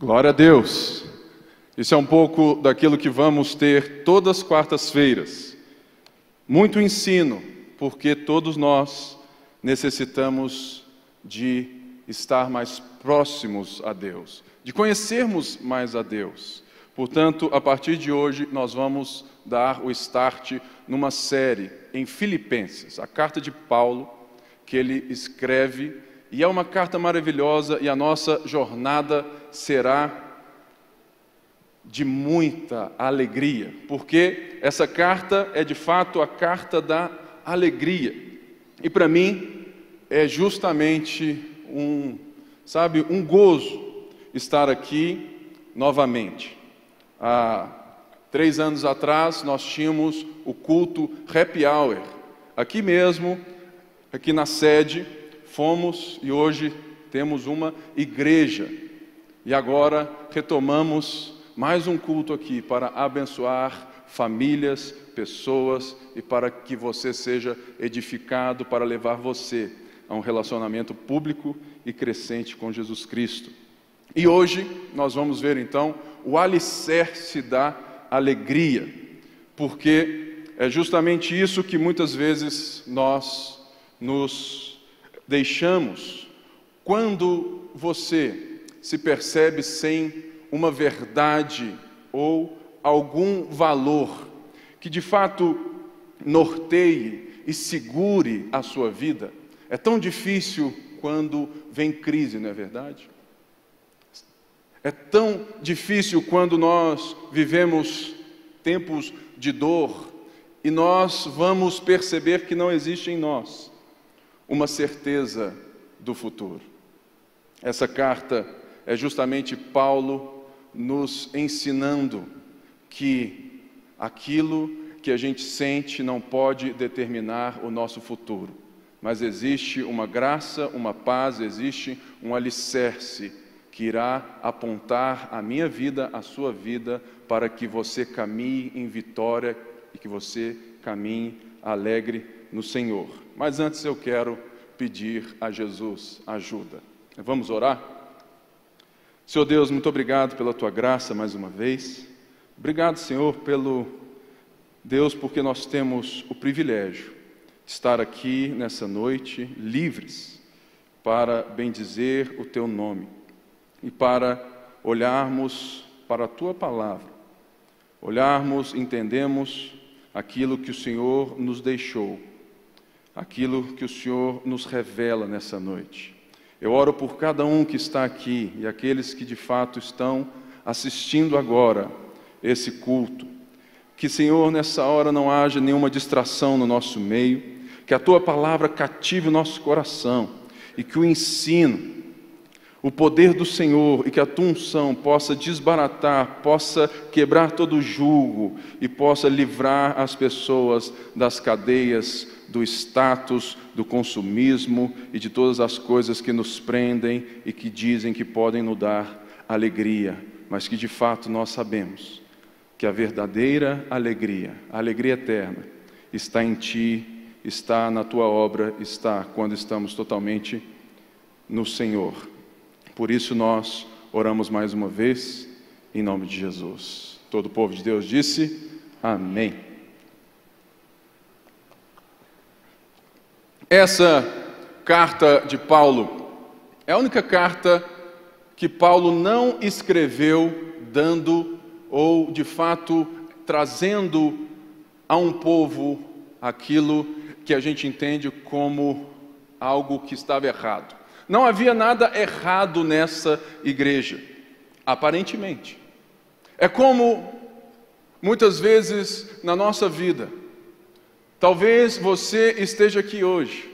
Glória a Deus. Isso é um pouco daquilo que vamos ter todas as quartas-feiras. Muito ensino, porque todos nós necessitamos de estar mais próximos a Deus, de conhecermos mais a Deus. Portanto, a partir de hoje, nós vamos dar o start numa série em Filipenses, a carta de Paulo, que ele escreve, e é uma carta maravilhosa, e a nossa jornada será de muita alegria, porque essa carta é de fato a carta da alegria. E para mim é justamente um, sabe, um gozo estar aqui novamente. Há três anos atrás nós tínhamos o culto Happy Hour aqui mesmo, aqui na sede. Fomos e hoje temos uma igreja e agora retomamos mais um culto aqui para abençoar famílias, pessoas e para que você seja edificado para levar você a um relacionamento público e crescente com Jesus Cristo. E hoje nós vamos ver então o alicerce da alegria, porque é justamente isso que muitas vezes nós nos deixamos quando você se percebe sem uma verdade ou algum valor que de fato norteie e segure a sua vida. É tão difícil quando vem crise, não é verdade? É tão difícil quando nós vivemos tempos de dor e nós vamos perceber que não existe em nós uma certeza do futuro. Essa carta é justamente Paulo nos ensinando que aquilo que a gente sente não pode determinar o nosso futuro, mas existe uma graça, uma paz, existe um alicerce que irá apontar a minha vida, a sua vida, para que você caminhe em vitória e que você caminhe alegre no Senhor. Mas antes eu quero pedir a Jesus ajuda. Vamos orar? Senhor Deus, muito obrigado pela tua graça mais uma vez. Obrigado, Senhor, pelo Deus, porque nós temos o privilégio de estar aqui nessa noite livres para bendizer o teu nome e para olharmos para a tua palavra. Olharmos, entendemos aquilo que o Senhor nos deixou, aquilo que o Senhor nos revela nessa noite. Eu oro por cada um que está aqui e aqueles que de fato estão assistindo agora esse culto. Que, Senhor, nessa hora não haja nenhuma distração no nosso meio, que a tua palavra cative o nosso coração e que o ensino, o poder do Senhor e que a tua unção possa desbaratar, possa quebrar todo o jugo e possa livrar as pessoas das cadeias do status, do consumismo e de todas as coisas que nos prendem e que dizem que podem nos dar alegria, mas que de fato nós sabemos que a verdadeira alegria, a alegria eterna, está em Ti, está na Tua obra, está quando estamos totalmente no Senhor. Por isso nós oramos mais uma vez, em nome de Jesus. Todo o povo de Deus disse: Amém. Essa carta de Paulo é a única carta que Paulo não escreveu dando ou de fato trazendo a um povo aquilo que a gente entende como algo que estava errado. Não havia nada errado nessa igreja, aparentemente. É como muitas vezes na nossa vida, Talvez você esteja aqui hoje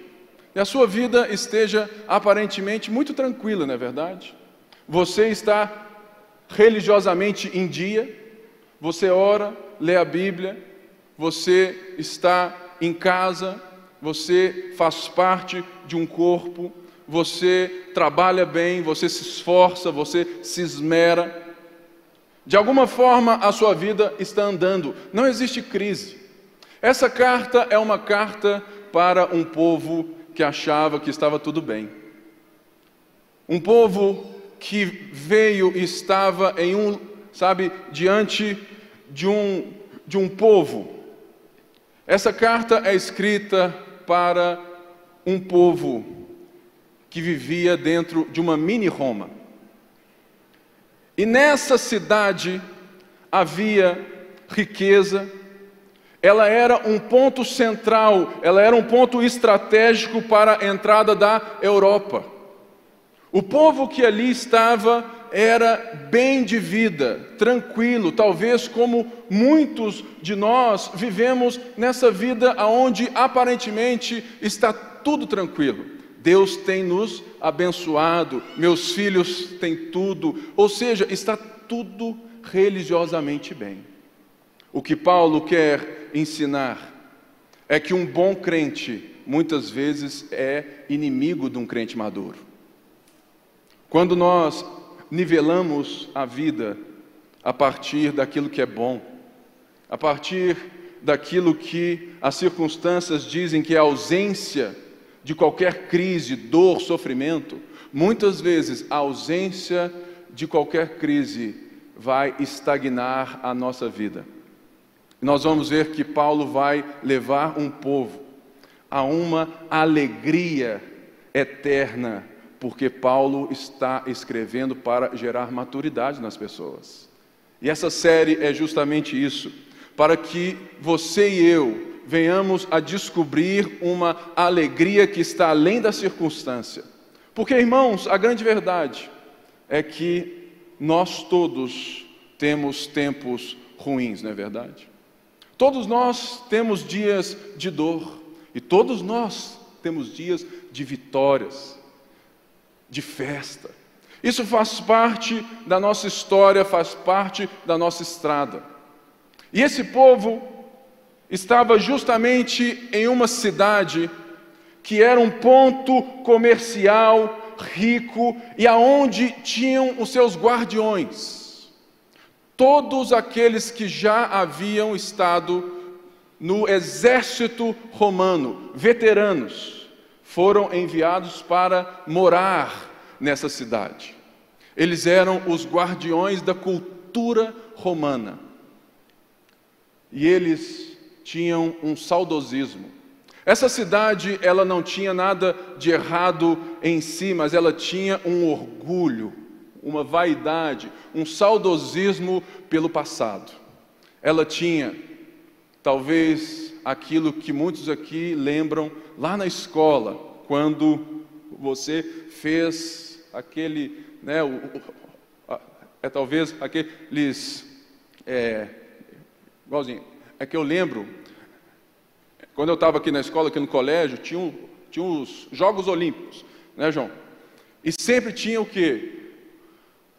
e a sua vida esteja aparentemente muito tranquila, não é verdade? Você está religiosamente em dia, você ora, lê a Bíblia, você está em casa, você faz parte de um corpo, você trabalha bem, você se esforça, você se esmera. De alguma forma a sua vida está andando, não existe crise. Essa carta é uma carta para um povo que achava que estava tudo bem. Um povo que veio e estava em um, sabe, diante de um, de um povo. Essa carta é escrita para um povo que vivia dentro de uma mini Roma. E nessa cidade havia riqueza, ela era um ponto central, ela era um ponto estratégico para a entrada da Europa. O povo que ali estava era bem de vida, tranquilo, talvez como muitos de nós vivemos nessa vida onde aparentemente está tudo tranquilo. Deus tem nos abençoado, meus filhos têm tudo, ou seja, está tudo religiosamente bem. O que Paulo quer ensinar é que um bom crente muitas vezes é inimigo de um crente maduro. Quando nós nivelamos a vida a partir daquilo que é bom, a partir daquilo que as circunstâncias dizem que é ausência de qualquer crise, dor, sofrimento, muitas vezes a ausência de qualquer crise vai estagnar a nossa vida. Nós vamos ver que Paulo vai levar um povo a uma alegria eterna, porque Paulo está escrevendo para gerar maturidade nas pessoas. E essa série é justamente isso, para que você e eu venhamos a descobrir uma alegria que está além da circunstância. Porque, irmãos, a grande verdade é que nós todos temos tempos ruins, não é verdade? Todos nós temos dias de dor e todos nós temos dias de vitórias, de festa. Isso faz parte da nossa história, faz parte da nossa estrada. E esse povo estava justamente em uma cidade que era um ponto comercial rico e aonde tinham os seus guardiões. Todos aqueles que já haviam estado no exército romano, veteranos, foram enviados para morar nessa cidade. Eles eram os guardiões da cultura romana. E eles tinham um saudosismo. Essa cidade, ela não tinha nada de errado em si, mas ela tinha um orgulho uma vaidade, um saudosismo pelo passado. Ela tinha, talvez, aquilo que muitos aqui lembram lá na escola, quando você fez aquele, né, o, o, é talvez aqueles, é, igualzinho, é que eu lembro, quando eu estava aqui na escola, aqui no colégio, tinha, um, tinha os Jogos Olímpicos, né, João? E sempre tinha o quê?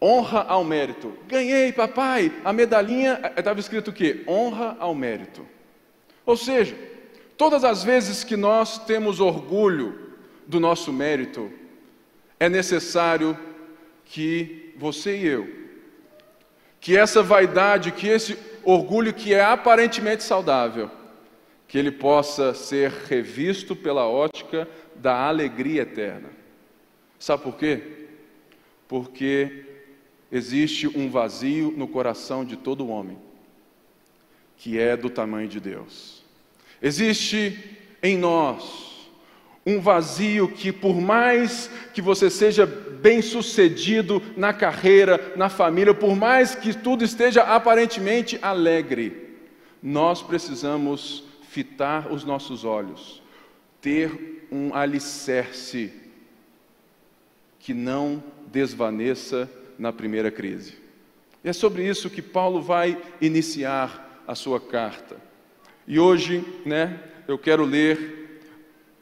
Honra ao mérito. Ganhei, papai, a medalhinha, estava escrito o quê? Honra ao mérito. Ou seja, todas as vezes que nós temos orgulho do nosso mérito, é necessário que você e eu, que essa vaidade, que esse orgulho que é aparentemente saudável, que ele possa ser revisto pela ótica da alegria eterna. Sabe por quê? Porque existe um vazio no coração de todo homem, que é do tamanho de Deus. Existe em nós um vazio que, por mais que você seja bem-sucedido na carreira, na família, por mais que tudo esteja aparentemente alegre, nós precisamos fitar os nossos olhos, ter um alicerce que não desvaneça na primeira crise. E é sobre isso que Paulo vai iniciar a sua carta. E hoje, né, eu quero ler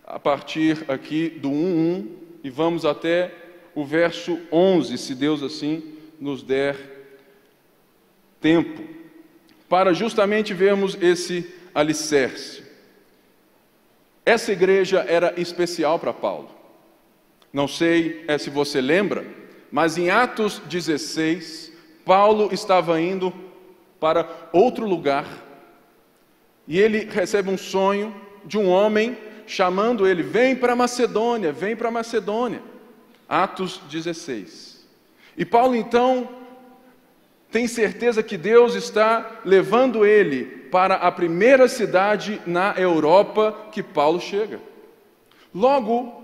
a partir aqui do 1:1 e vamos até o verso 11, se Deus assim nos der tempo, para justamente vermos esse alicerce. Essa igreja era especial para Paulo. Não sei é, se você lembra, mas em Atos 16, Paulo estava indo para outro lugar e ele recebe um sonho de um homem chamando ele: Vem para Macedônia, vem para Macedônia. Atos 16. E Paulo então tem certeza que Deus está levando ele para a primeira cidade na Europa que Paulo chega. Logo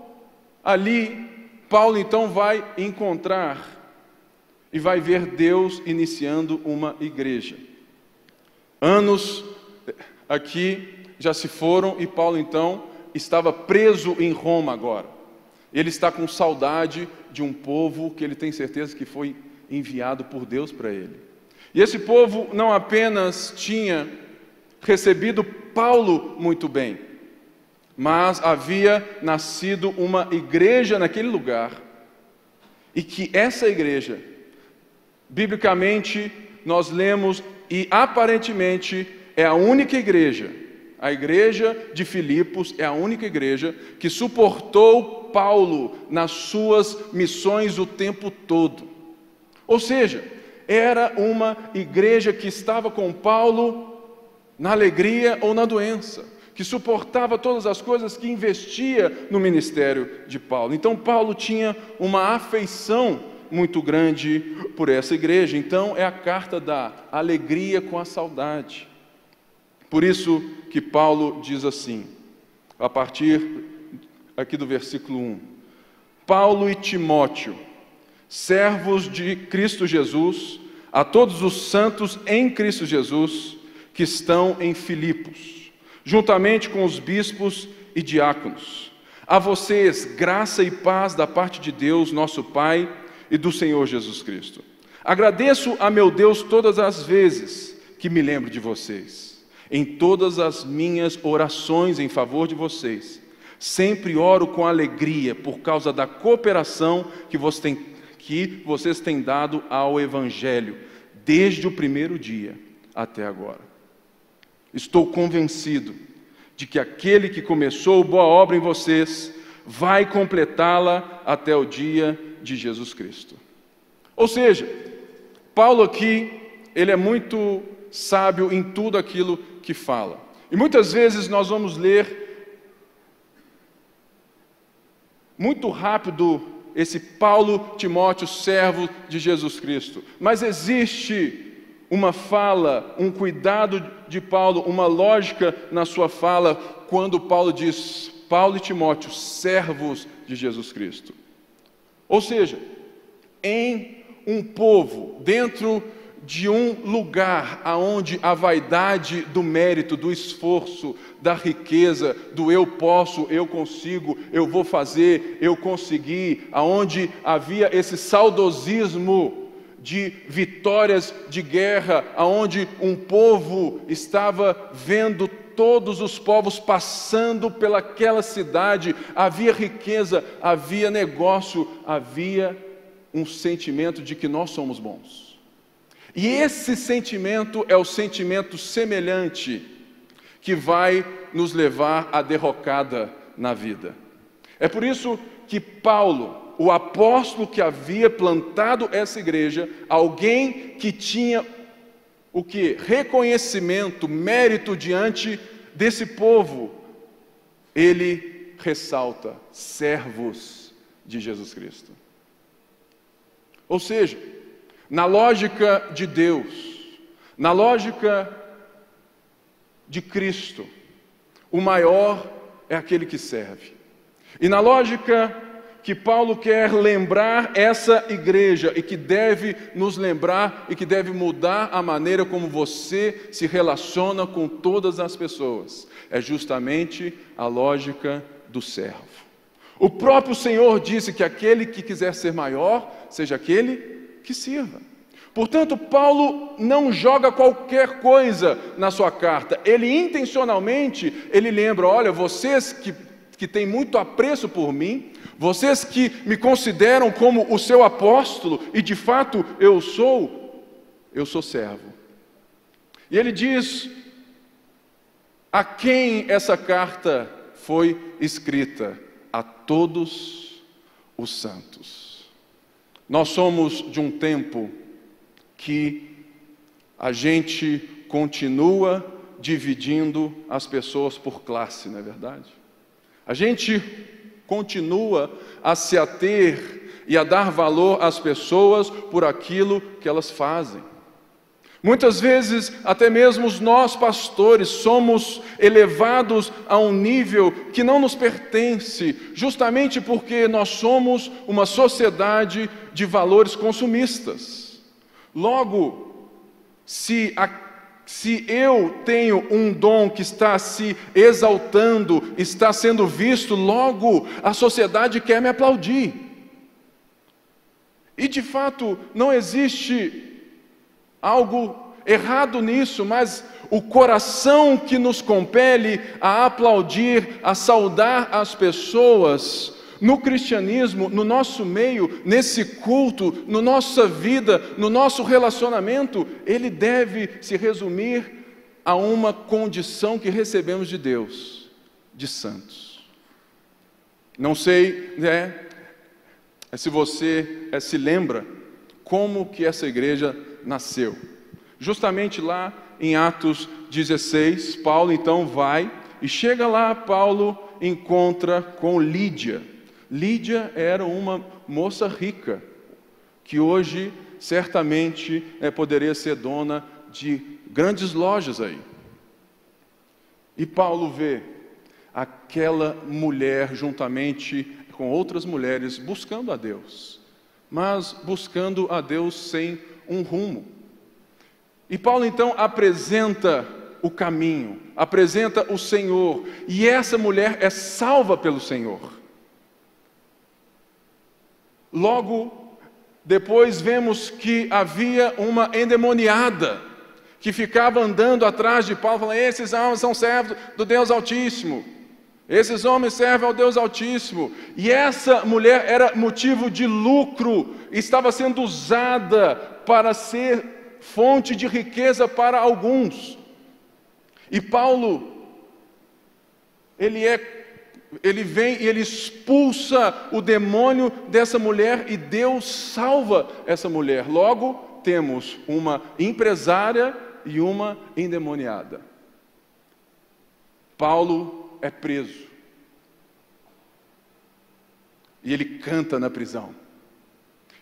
ali, Paulo então vai encontrar e vai ver Deus iniciando uma igreja. Anos aqui já se foram e Paulo então estava preso em Roma agora. Ele está com saudade de um povo que ele tem certeza que foi enviado por Deus para ele. E esse povo não apenas tinha recebido Paulo muito bem, mas havia nascido uma igreja naquele lugar, e que essa igreja, biblicamente, nós lemos, e aparentemente é a única igreja, a igreja de Filipos é a única igreja que suportou Paulo nas suas missões o tempo todo. Ou seja, era uma igreja que estava com Paulo na alegria ou na doença, que suportava todas as coisas, que investia no ministério de Paulo. Então, Paulo tinha uma afeição muito grande por essa igreja. Então, é a carta da alegria com a saudade. Por isso que Paulo diz assim, a partir aqui do versículo 1: Paulo e Timóteo servos de Cristo Jesus, a todos os santos em Cristo Jesus que estão em Filipos, juntamente com os bispos e diáconos. A vocês, graça e paz da parte de Deus, nosso Pai, e do Senhor Jesus Cristo. Agradeço a meu Deus todas as vezes que me lembro de vocês, em todas as minhas orações em favor de vocês. Sempre oro com alegria por causa da cooperação que vocês têm que vocês têm dado ao Evangelho, desde o primeiro dia até agora. Estou convencido de que aquele que começou boa obra em vocês vai completá-la até o dia de Jesus Cristo. Ou seja, Paulo aqui, ele é muito sábio em tudo aquilo que fala. E muitas vezes nós vamos ler muito rápido esse Paulo Timóteo, servo de Jesus Cristo. Mas existe uma fala, um cuidado de Paulo, uma lógica na sua fala, quando Paulo diz: Paulo e Timóteo, servos de Jesus Cristo. Ou seja, em um povo, dentro de um lugar aonde a vaidade do mérito, do esforço, da riqueza, do eu posso, eu consigo, eu vou fazer, eu consegui, aonde havia esse saudosismo de vitórias de guerra, aonde um povo estava vendo todos os povos passando pelaquela cidade, havia riqueza, havia negócio, havia um sentimento de que nós somos bons. E esse sentimento é o sentimento semelhante que vai nos levar à derrocada na vida. É por isso que Paulo, o apóstolo que havia plantado essa igreja, alguém que tinha o que? Reconhecimento, mérito diante desse povo, ele ressalta: servos de Jesus Cristo. Ou seja, na lógica de Deus, na lógica de Cristo, o maior é aquele que serve. E na lógica que Paulo quer lembrar essa igreja e que deve nos lembrar e que deve mudar a maneira como você se relaciona com todas as pessoas, é justamente a lógica do servo. O próprio Senhor disse que aquele que quiser ser maior, seja aquele que sirva. Portanto, Paulo não joga qualquer coisa na sua carta. Ele intencionalmente, ele lembra, olha, vocês que, que têm muito apreço por mim, vocês que me consideram como o seu apóstolo, e de fato eu sou, eu sou servo. E ele diz a quem essa carta foi escrita? A todos os santos. Nós somos de um tempo que a gente continua dividindo as pessoas por classe, não é verdade? A gente continua a se ater e a dar valor às pessoas por aquilo que elas fazem. Muitas vezes, até mesmo nós pastores somos elevados a um nível que não nos pertence, justamente porque nós somos uma sociedade de valores consumistas. Logo, se, a, se eu tenho um dom que está se exaltando, está sendo visto, logo a sociedade quer me aplaudir. E de fato, não existe algo errado nisso, mas o coração que nos compele a aplaudir, a saudar as pessoas, no cristianismo, no nosso meio, nesse culto, na nossa vida, no nosso relacionamento, ele deve se resumir a uma condição que recebemos de Deus, de santos. Não sei, né, se você é, se lembra como que essa igreja nasceu. Justamente lá em Atos 16, Paulo então vai e chega lá, Paulo encontra com Lídia. Lídia era uma moça rica, que hoje certamente é, poderia ser dona de grandes lojas aí. E Paulo vê aquela mulher juntamente com outras mulheres buscando a Deus, mas buscando a Deus sem um rumo. E Paulo então apresenta o caminho, apresenta o Senhor, e essa mulher é salva pelo Senhor. Logo, depois vemos que havia uma endemoniada que ficava andando atrás de Paulo, falando: Esses homens são servos do Deus Altíssimo. Esses homens servem ao Deus Altíssimo. E essa mulher era motivo de lucro, estava sendo usada para ser fonte de riqueza para alguns. E Paulo, ele é ele vem e ele expulsa o demônio dessa mulher e Deus salva essa mulher. Logo, temos uma empresária e uma endemoniada. Paulo é preso. E ele canta na prisão.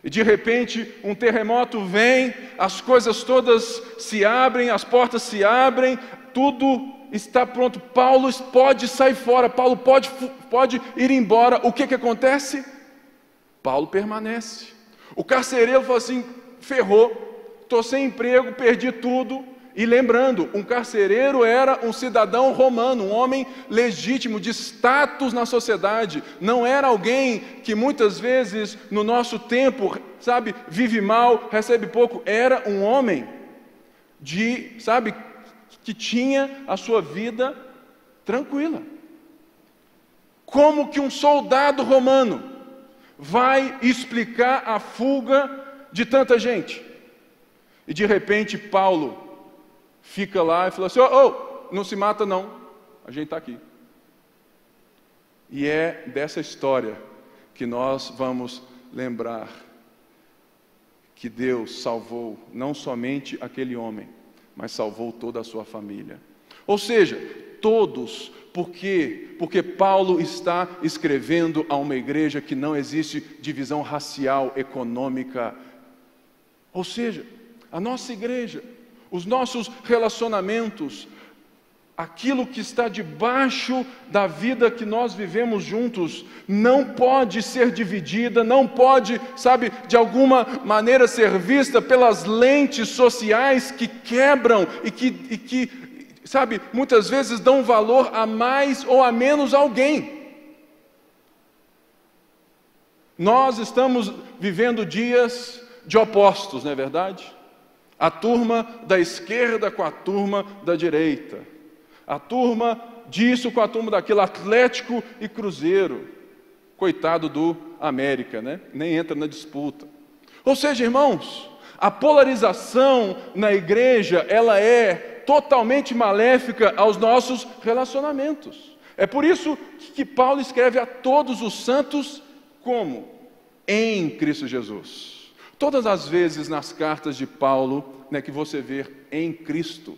E de repente um terremoto vem, as coisas todas se abrem, as portas se abrem, tudo está pronto. Paulo pode sair fora, Paulo pode, pode ir embora. O que, que acontece? Paulo permanece. O carcereiro falou assim: ferrou, estou sem emprego, perdi tudo. E lembrando, um carcereiro era um cidadão romano, um homem legítimo, de status na sociedade. Não era alguém que muitas vezes no nosso tempo, sabe, vive mal, recebe pouco. Era um homem de, sabe, que tinha a sua vida tranquila. Como que um soldado romano vai explicar a fuga de tanta gente? E de repente Paulo fica lá e fala assim: oh, oh não se mata não, a gente está aqui. E é dessa história que nós vamos lembrar que Deus salvou não somente aquele homem, mas salvou toda a sua família. Ou seja, todos, por quê? Porque Paulo está escrevendo a uma igreja que não existe divisão racial, econômica. Ou seja, a nossa igreja os nossos relacionamentos, aquilo que está debaixo da vida que nós vivemos juntos, não pode ser dividida, não pode, sabe, de alguma maneira ser vista pelas lentes sociais que quebram e que, e que sabe, muitas vezes dão valor a mais ou a menos alguém. Nós estamos vivendo dias de opostos, não é verdade? A turma da esquerda com a turma da direita. A turma disso com a turma daquilo, Atlético e Cruzeiro. Coitado do América, né? Nem entra na disputa. Ou seja, irmãos, a polarização na igreja, ela é totalmente maléfica aos nossos relacionamentos. É por isso que Paulo escreve a todos os santos como em Cristo Jesus. Todas as vezes nas cartas de Paulo, né, que você vê em Cristo,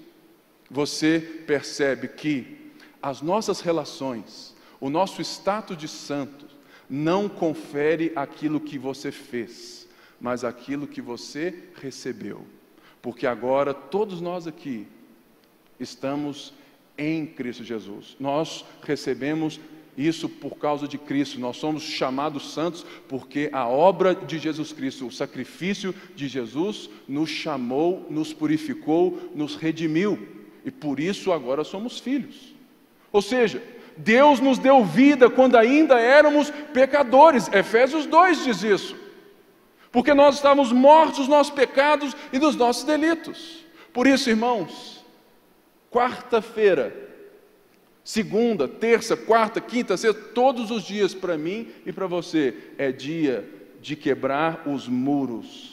você percebe que as nossas relações, o nosso status de santos, não confere aquilo que você fez, mas aquilo que você recebeu. Porque agora todos nós aqui estamos em Cristo Jesus. Nós recebemos isso por causa de Cristo. Nós somos chamados santos porque a obra de Jesus Cristo, o sacrifício de Jesus, nos chamou, nos purificou, nos redimiu. E por isso agora somos filhos. Ou seja, Deus nos deu vida quando ainda éramos pecadores. Efésios 2 diz isso. Porque nós estávamos mortos nos nossos pecados e nos nossos delitos. Por isso, irmãos, quarta-feira Segunda, terça, quarta, quinta, sexta, todos os dias para mim e para você é dia de quebrar os muros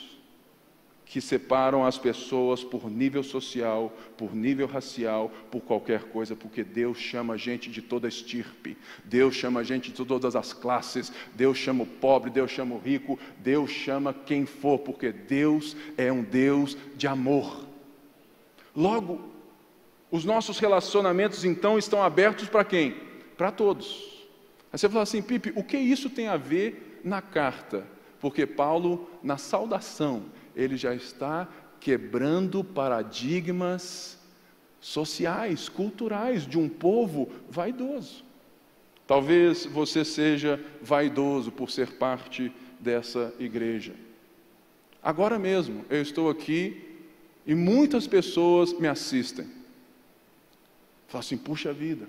que separam as pessoas por nível social, por nível racial, por qualquer coisa, porque Deus chama a gente de toda estirpe, Deus chama a gente de todas as classes, Deus chama o pobre, Deus chama o rico, Deus chama quem for, porque Deus é um Deus de amor. Logo, os nossos relacionamentos então estão abertos para quem? Para todos. Aí você fala assim, Pipe, o que isso tem a ver na carta? Porque Paulo, na saudação, ele já está quebrando paradigmas sociais, culturais de um povo vaidoso. Talvez você seja vaidoso por ser parte dessa igreja. Agora mesmo eu estou aqui e muitas pessoas me assistem. Fala assim, puxa vida,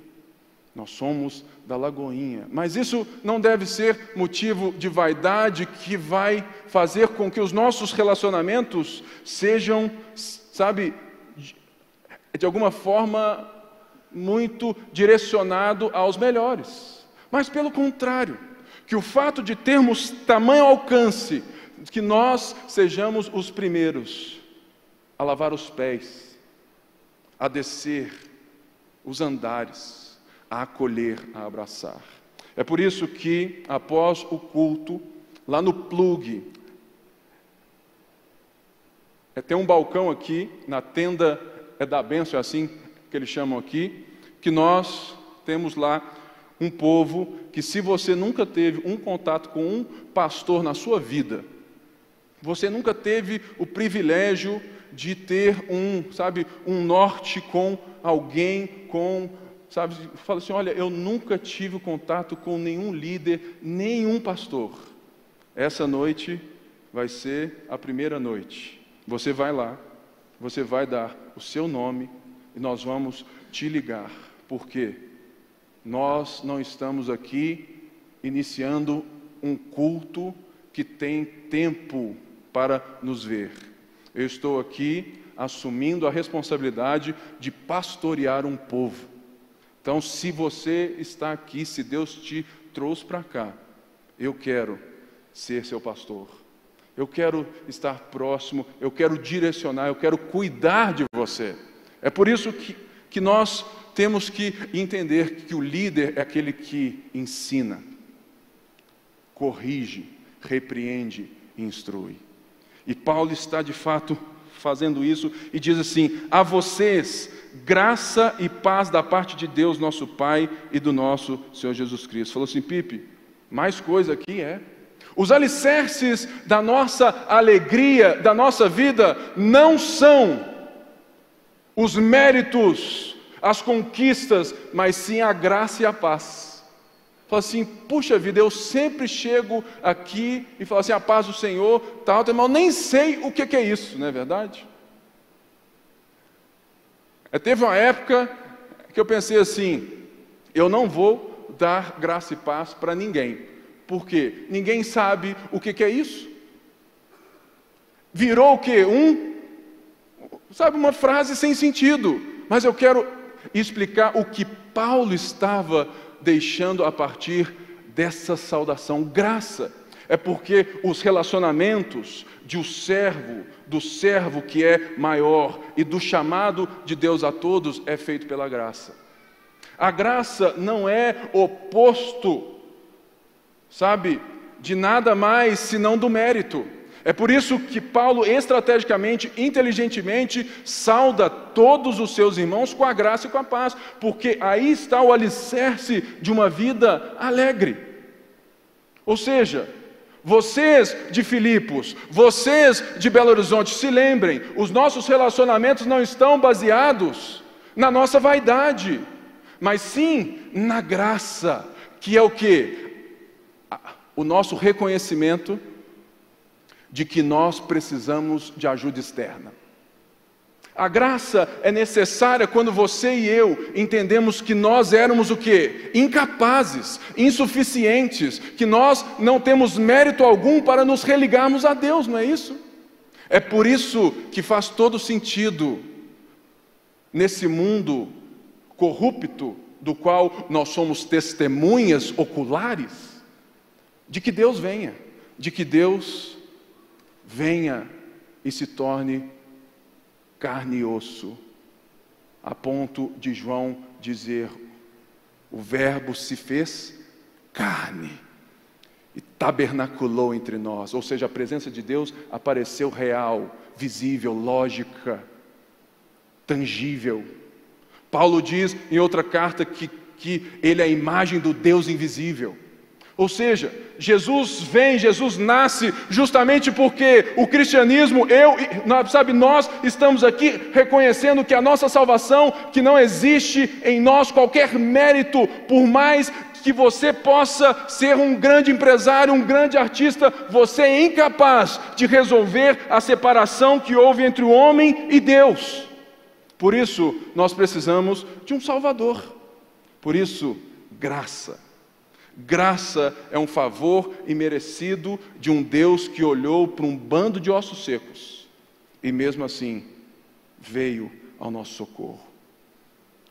nós somos da Lagoinha. Mas isso não deve ser motivo de vaidade que vai fazer com que os nossos relacionamentos sejam, sabe, de alguma forma muito direcionado aos melhores. Mas pelo contrário, que o fato de termos tamanho alcance, que nós sejamos os primeiros a lavar os pés, a descer os andares, a acolher, a abraçar. É por isso que, após o culto, lá no plug, é, tem um balcão aqui, na tenda é da bênção, é assim que eles chamam aqui, que nós temos lá um povo que, se você nunca teve um contato com um pastor na sua vida, você nunca teve o privilégio de ter um, sabe, um norte com alguém, com, sabe, fala assim, olha, eu nunca tive contato com nenhum líder, nenhum pastor. Essa noite vai ser a primeira noite. Você vai lá, você vai dar o seu nome e nós vamos te ligar. Porque nós não estamos aqui iniciando um culto que tem tempo para nos ver. Eu estou aqui assumindo a responsabilidade de pastorear um povo. Então, se você está aqui, se Deus te trouxe para cá, eu quero ser seu pastor. Eu quero estar próximo, eu quero direcionar, eu quero cuidar de você. É por isso que, que nós temos que entender que o líder é aquele que ensina, corrige, repreende instrui. E Paulo está de fato fazendo isso e diz assim: A vocês, graça e paz da parte de Deus, nosso Pai e do nosso Senhor Jesus Cristo. Falou assim, Pipe, mais coisa aqui é. Os alicerces da nossa alegria, da nossa vida, não são os méritos, as conquistas, mas sim a graça e a paz. Fala assim, puxa vida, eu sempre chego aqui e falo assim, a paz do Senhor, tal, mas nem sei o que é isso, não é verdade? É, teve uma época que eu pensei assim, eu não vou dar graça e paz para ninguém, porque ninguém sabe o que, que é isso. Virou o que? Um, sabe, uma frase sem sentido, mas eu quero explicar o que Paulo estava deixando a partir dessa saudação. Graça é porque os relacionamentos de um servo, do servo que é maior e do chamado de Deus a todos é feito pela graça. A graça não é oposto, sabe, de nada mais senão do mérito. É por isso que Paulo, estrategicamente, inteligentemente, sauda todos os seus irmãos com a graça e com a paz, porque aí está o alicerce de uma vida alegre. Ou seja, vocês de Filipos, vocês de Belo Horizonte, se lembrem, os nossos relacionamentos não estão baseados na nossa vaidade, mas sim na graça, que é o que? O nosso reconhecimento de que nós precisamos de ajuda externa. A graça é necessária quando você e eu entendemos que nós éramos o que? Incapazes, insuficientes, que nós não temos mérito algum para nos religarmos a Deus, não é isso? É por isso que faz todo sentido nesse mundo corrupto do qual nós somos testemunhas oculares de que Deus venha, de que Deus venha e se torne carne e osso, a ponto de João dizer: o Verbo se fez carne e tabernaculou entre nós, ou seja, a presença de Deus apareceu real, visível, lógica, tangível. Paulo diz em outra carta que, que ele é a imagem do Deus invisível. Ou seja, Jesus vem, Jesus nasce justamente porque o cristianismo, eu, sabe, nós estamos aqui reconhecendo que a nossa salvação, que não existe em nós qualquer mérito, por mais que você possa ser um grande empresário, um grande artista, você é incapaz de resolver a separação que houve entre o homem e Deus. Por isso, nós precisamos de um Salvador. Por isso, graça. Graça é um favor imerecido de um Deus que olhou para um bando de ossos secos e mesmo assim veio ao nosso socorro.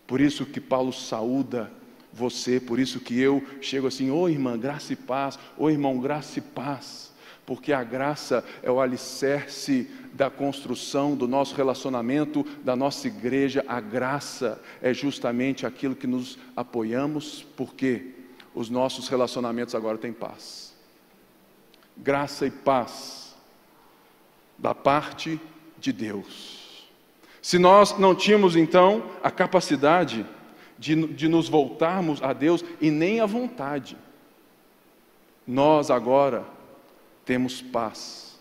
Por isso que Paulo saúda você, por isso que eu chego assim, ô oh, irmã, graça e paz, ô oh, irmão, graça e paz, porque a graça é o alicerce da construção do nosso relacionamento, da nossa igreja, a graça é justamente aquilo que nos apoiamos, por quê? Os nossos relacionamentos agora têm paz. Graça e paz da parte de Deus. Se nós não tínhamos então a capacidade de, de nos voltarmos a Deus e nem a vontade, nós agora temos paz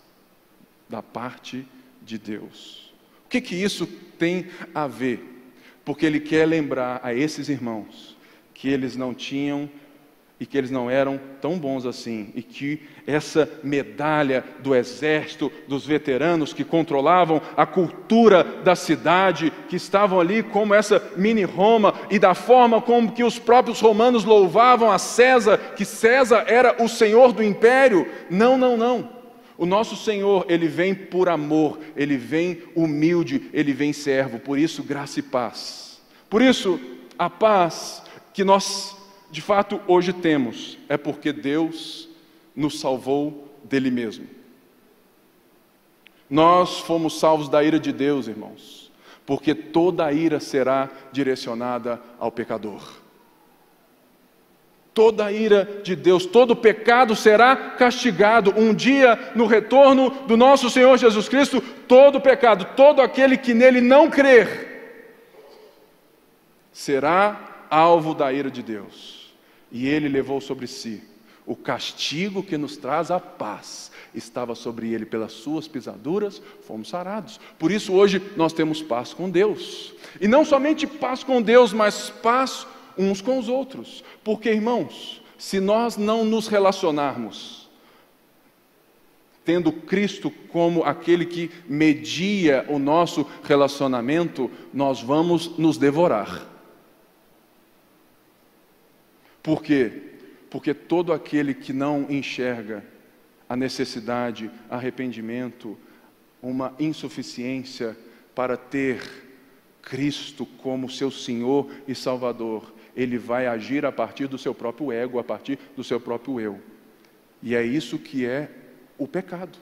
da parte de Deus. O que, que isso tem a ver? Porque Ele quer lembrar a esses irmãos que eles não tinham e que eles não eram tão bons assim, e que essa medalha do exército, dos veteranos que controlavam a cultura da cidade, que estavam ali como essa mini Roma, e da forma como que os próprios romanos louvavam a César, que César era o senhor do império. Não, não, não. O nosso Senhor, ele vem por amor, ele vem humilde, ele vem servo, por isso graça e paz. Por isso, a paz que nós de fato hoje temos é porque Deus nos salvou dele mesmo. Nós fomos salvos da ira de Deus, irmãos, porque toda a ira será direcionada ao pecador. Toda a ira de Deus, todo pecado será castigado. Um dia, no retorno do nosso Senhor Jesus Cristo, todo pecado, todo aquele que nele não crer, será alvo da ira de Deus. E ele levou sobre si o castigo que nos traz a paz. Estava sobre ele pelas suas pisaduras, fomos sarados. Por isso hoje nós temos paz com Deus. E não somente paz com Deus, mas paz uns com os outros. Porque, irmãos, se nós não nos relacionarmos tendo Cristo como aquele que media o nosso relacionamento, nós vamos nos devorar. Por quê? Porque todo aquele que não enxerga a necessidade, arrependimento, uma insuficiência para ter Cristo como seu Senhor e Salvador, ele vai agir a partir do seu próprio ego, a partir do seu próprio eu. E é isso que é o pecado.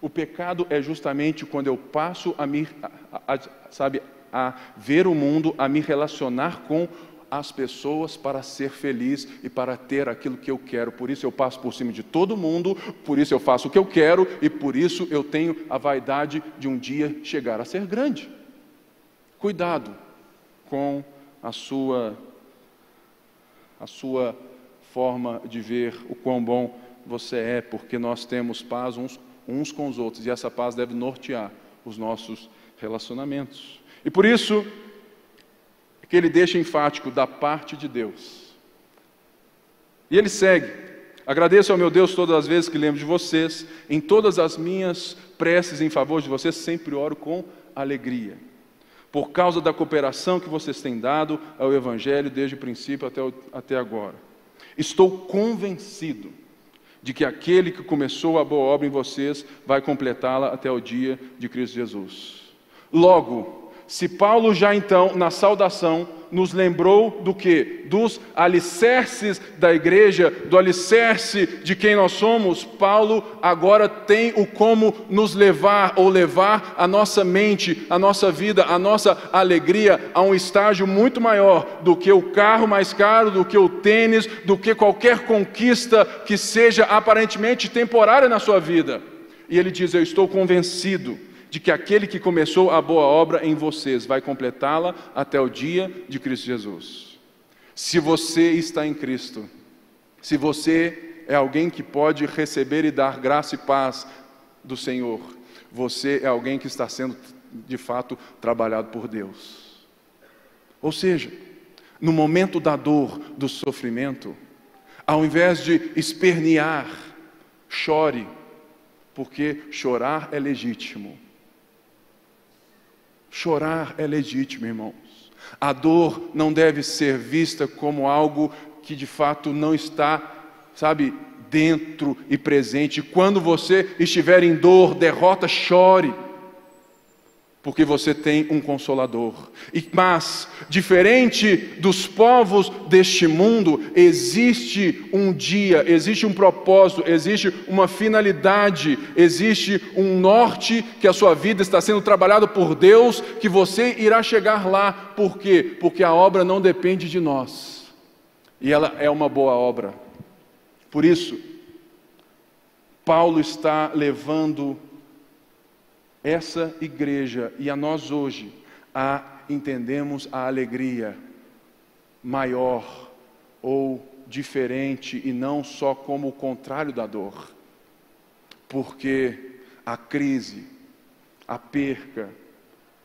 O pecado é justamente quando eu passo a me, a, a, sabe, a ver o mundo, a me relacionar com as pessoas para ser feliz e para ter aquilo que eu quero. Por isso eu passo por cima de todo mundo, por isso eu faço o que eu quero e por isso eu tenho a vaidade de um dia chegar a ser grande. Cuidado com a sua a sua forma de ver o quão bom você é, porque nós temos paz uns, uns com os outros e essa paz deve nortear os nossos relacionamentos. E por isso que ele deixa enfático da parte de Deus. E ele segue: Agradeço ao meu Deus todas as vezes que lembro de vocês, em todas as minhas preces em favor de vocês, sempre oro com alegria, por causa da cooperação que vocês têm dado ao Evangelho desde o princípio até, até agora. Estou convencido de que aquele que começou a boa obra em vocês vai completá-la até o dia de Cristo Jesus. Logo, se Paulo já então, na saudação, nos lembrou do que? Dos alicerces da igreja, do alicerce de quem nós somos, Paulo agora tem o como nos levar ou levar a nossa mente, a nossa vida, a nossa alegria a um estágio muito maior do que o carro mais caro, do que o tênis, do que qualquer conquista que seja aparentemente temporária na sua vida. E ele diz: Eu estou convencido de que aquele que começou a boa obra em vocês vai completá-la até o dia de Cristo Jesus. Se você está em Cristo, se você é alguém que pode receber e dar graça e paz do Senhor, você é alguém que está sendo de fato trabalhado por Deus. Ou seja, no momento da dor, do sofrimento, ao invés de espernear, chore, porque chorar é legítimo. Chorar é legítimo, irmãos. A dor não deve ser vista como algo que de fato não está, sabe, dentro e presente. Quando você estiver em dor, derrota, chore porque você tem um consolador. E mas, diferente dos povos deste mundo, existe um dia, existe um propósito, existe uma finalidade, existe um norte que a sua vida está sendo trabalhado por Deus, que você irá chegar lá. Por quê? Porque a obra não depende de nós. E ela é uma boa obra. Por isso, Paulo está levando essa igreja e a nós hoje a entendemos a alegria maior ou diferente e não só como o contrário da dor. Porque a crise, a perca,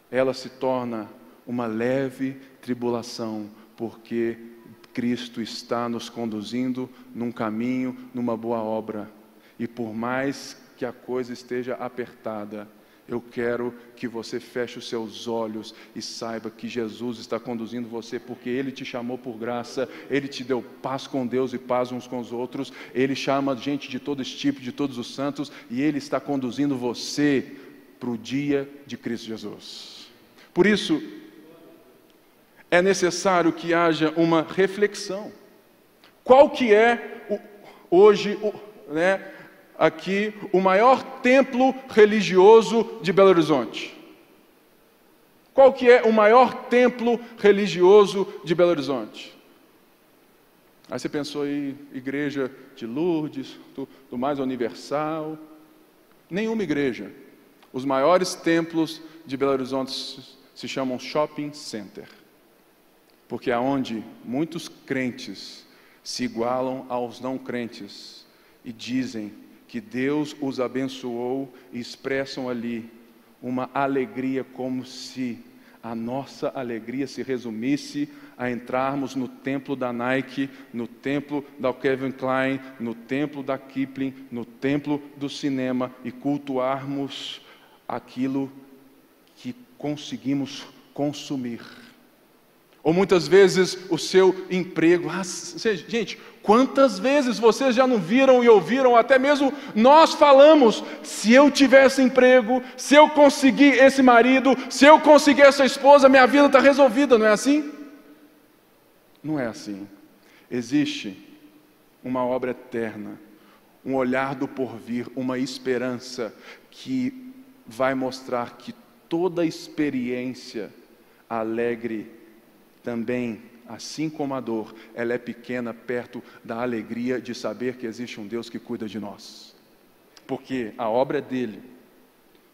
ela se torna uma leve tribulação, porque Cristo está nos conduzindo num caminho, numa boa obra. E por mais que a coisa esteja apertada, eu quero que você feche os seus olhos e saiba que Jesus está conduzindo você, porque Ele te chamou por graça, Ele te deu paz com Deus e paz uns com os outros, Ele chama gente de todo tipo, de todos os santos, e Ele está conduzindo você para o dia de Cristo Jesus. Por isso, é necessário que haja uma reflexão. Qual que é o, hoje, o, né, aqui o maior templo religioso de Belo Horizonte. Qual que é o maior templo religioso de Belo Horizonte? Aí você pensou em igreja de Lourdes, do, do mais universal. Nenhuma igreja. Os maiores templos de Belo Horizonte se chamam shopping center. Porque é onde muitos crentes se igualam aos não crentes e dizem que Deus os abençoou e expressam ali uma alegria como se a nossa alegria se resumisse a entrarmos no templo da Nike, no templo da Kevin Klein, no templo da Kipling, no templo do cinema e cultuarmos aquilo que conseguimos consumir. Ou muitas vezes o seu emprego. Ah, gente, quantas vezes vocês já não viram e ouviram, até mesmo nós falamos: se eu tivesse emprego, se eu conseguir esse marido, se eu conseguir essa esposa, minha vida está resolvida, não é assim? Não é assim. Existe uma obra eterna, um olhar do porvir, uma esperança que vai mostrar que toda experiência alegre também, assim como a dor, ela é pequena perto da alegria de saber que existe um Deus que cuida de nós. Porque a obra é dele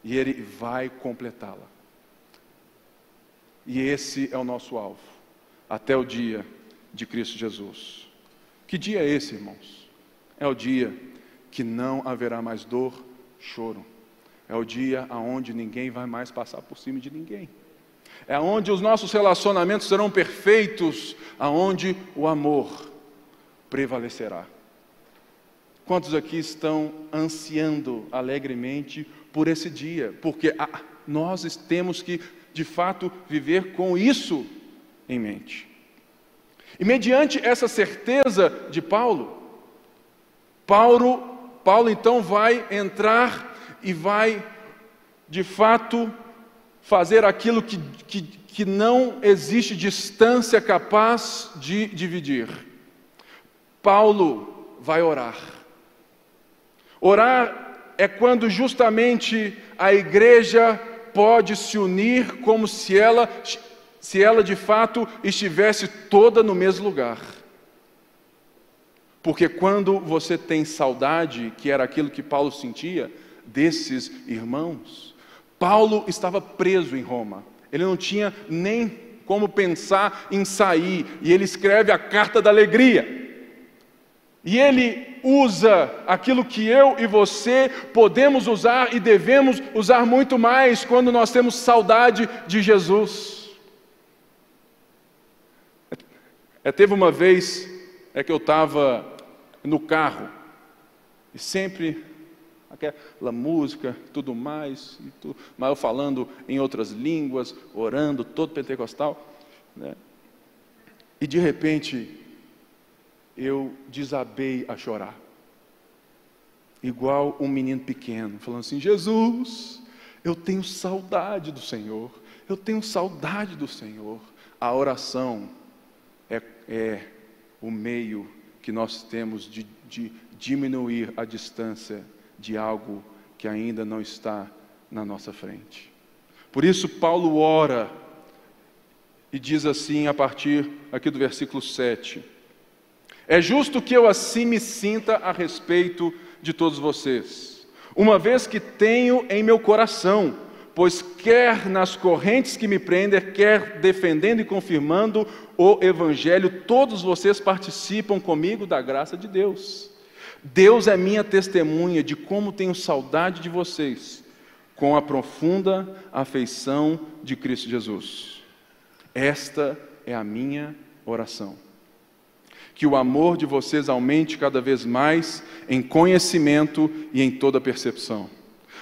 e ele vai completá-la. E esse é o nosso alvo, até o dia de Cristo Jesus. Que dia é esse, irmãos? É o dia que não haverá mais dor, choro. É o dia aonde ninguém vai mais passar por cima de ninguém. É onde os nossos relacionamentos serão perfeitos, aonde o amor prevalecerá. Quantos aqui estão ansiando alegremente por esse dia? Porque ah, nós temos que, de fato, viver com isso em mente. E mediante essa certeza de Paulo, Paulo, Paulo então vai entrar e vai, de fato, fazer aquilo que, que, que não existe distância capaz de dividir. Paulo vai orar. Orar é quando justamente a igreja pode se unir como se ela, se ela de fato estivesse toda no mesmo lugar. Porque quando você tem saudade, que era aquilo que Paulo sentia, desses irmãos, Paulo estava preso em Roma. Ele não tinha nem como pensar em sair, e ele escreve a carta da alegria. E ele usa aquilo que eu e você podemos usar e devemos usar muito mais quando nós temos saudade de Jesus. É, teve uma vez é que eu estava no carro e sempre aquela música, tudo mais, e tudo, mas eu falando em outras línguas, orando, todo pentecostal, né? E de repente eu desabei a chorar. Igual um menino pequeno, falando assim: Jesus, eu tenho saudade do Senhor, eu tenho saudade do Senhor. A oração é, é o meio que nós temos de, de diminuir a distância de algo que ainda não está na nossa frente. Por isso, Paulo ora e diz assim, a partir aqui do versículo 7. É justo que eu assim me sinta a respeito de todos vocês, uma vez que tenho em meu coração, pois quer nas correntes que me prendem, quer defendendo e confirmando o Evangelho, todos vocês participam comigo da graça de Deus. Deus é minha testemunha de como tenho saudade de vocês, com a profunda afeição de Cristo Jesus. Esta é a minha oração que o amor de vocês aumente cada vez mais em conhecimento e em toda percepção,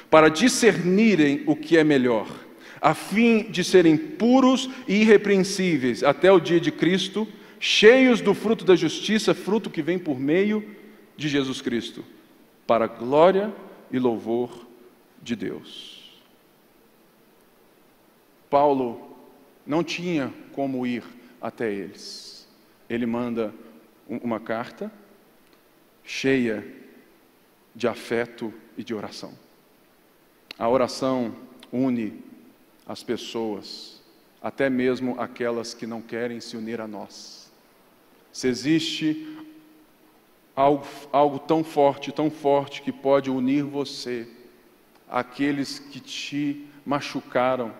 para discernirem o que é melhor, a fim de serem puros e irrepreensíveis até o dia de Cristo, cheios do fruto da justiça, fruto que vem por meio de Jesus Cristo, para glória e louvor de Deus. Paulo não tinha como ir até eles. Ele manda uma carta cheia de afeto e de oração. A oração une as pessoas, até mesmo aquelas que não querem se unir a nós. Se existe algo, algo tão forte, tão forte que pode unir você àqueles que te machucaram,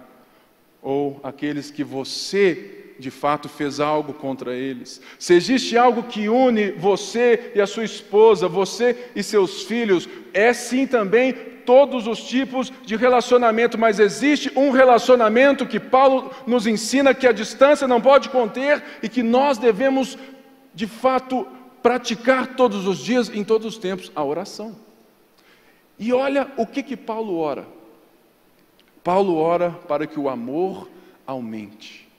ou aqueles que você de fato fez algo contra eles. Se existe algo que une você e a sua esposa, você e seus filhos, é sim também todos os tipos de relacionamento, mas existe um relacionamento que Paulo nos ensina que a distância não pode conter e que nós devemos, de fato, praticar todos os dias, em todos os tempos, a oração. E olha o que que Paulo ora. Paulo ora para que o amor aumente.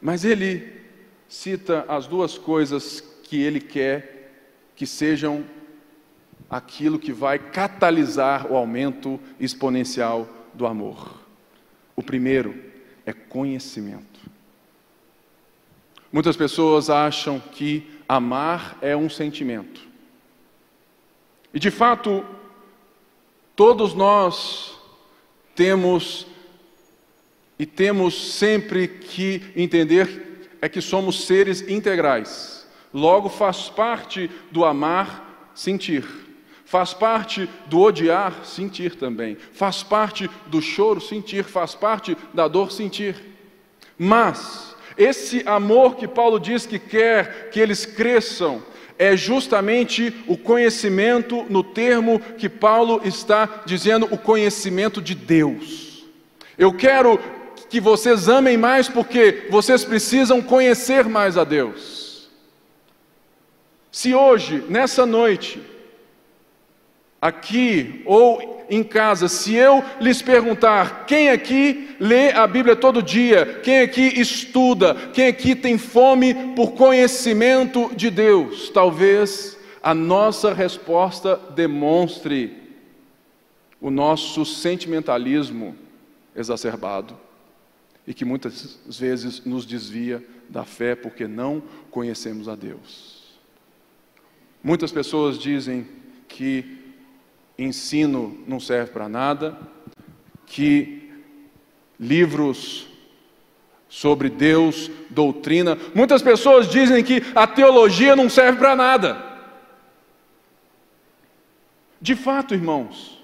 Mas ele cita as duas coisas que ele quer que sejam aquilo que vai catalisar o aumento exponencial do amor. O primeiro é conhecimento. Muitas pessoas acham que amar é um sentimento. E de fato, todos nós temos e temos sempre que entender é que somos seres integrais. Logo, faz parte do amar sentir. Faz parte do odiar sentir também. Faz parte do choro sentir. Faz parte da dor sentir. Mas, esse amor que Paulo diz que quer que eles cresçam, é justamente o conhecimento, no termo que Paulo está dizendo, o conhecimento de Deus. Eu quero que vocês amem mais porque vocês precisam conhecer mais a Deus. Se hoje, nessa noite, aqui ou em casa, se eu lhes perguntar quem aqui lê a Bíblia todo dia, quem aqui estuda, quem aqui tem fome por conhecimento de Deus, talvez a nossa resposta demonstre o nosso sentimentalismo exacerbado e que muitas vezes nos desvia da fé porque não conhecemos a Deus. Muitas pessoas dizem que ensino não serve para nada, que livros sobre Deus, doutrina, muitas pessoas dizem que a teologia não serve para nada. De fato, irmãos,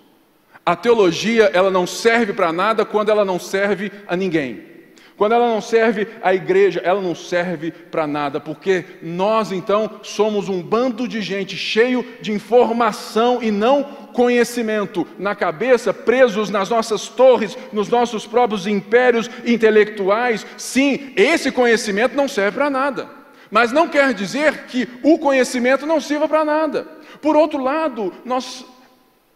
a teologia ela não serve para nada quando ela não serve a ninguém. Quando ela não serve à igreja, ela não serve para nada, porque nós então somos um bando de gente cheio de informação e não conhecimento na cabeça, presos nas nossas torres, nos nossos próprios impérios intelectuais. Sim, esse conhecimento não serve para nada. Mas não quer dizer que o conhecimento não sirva para nada. Por outro lado, nós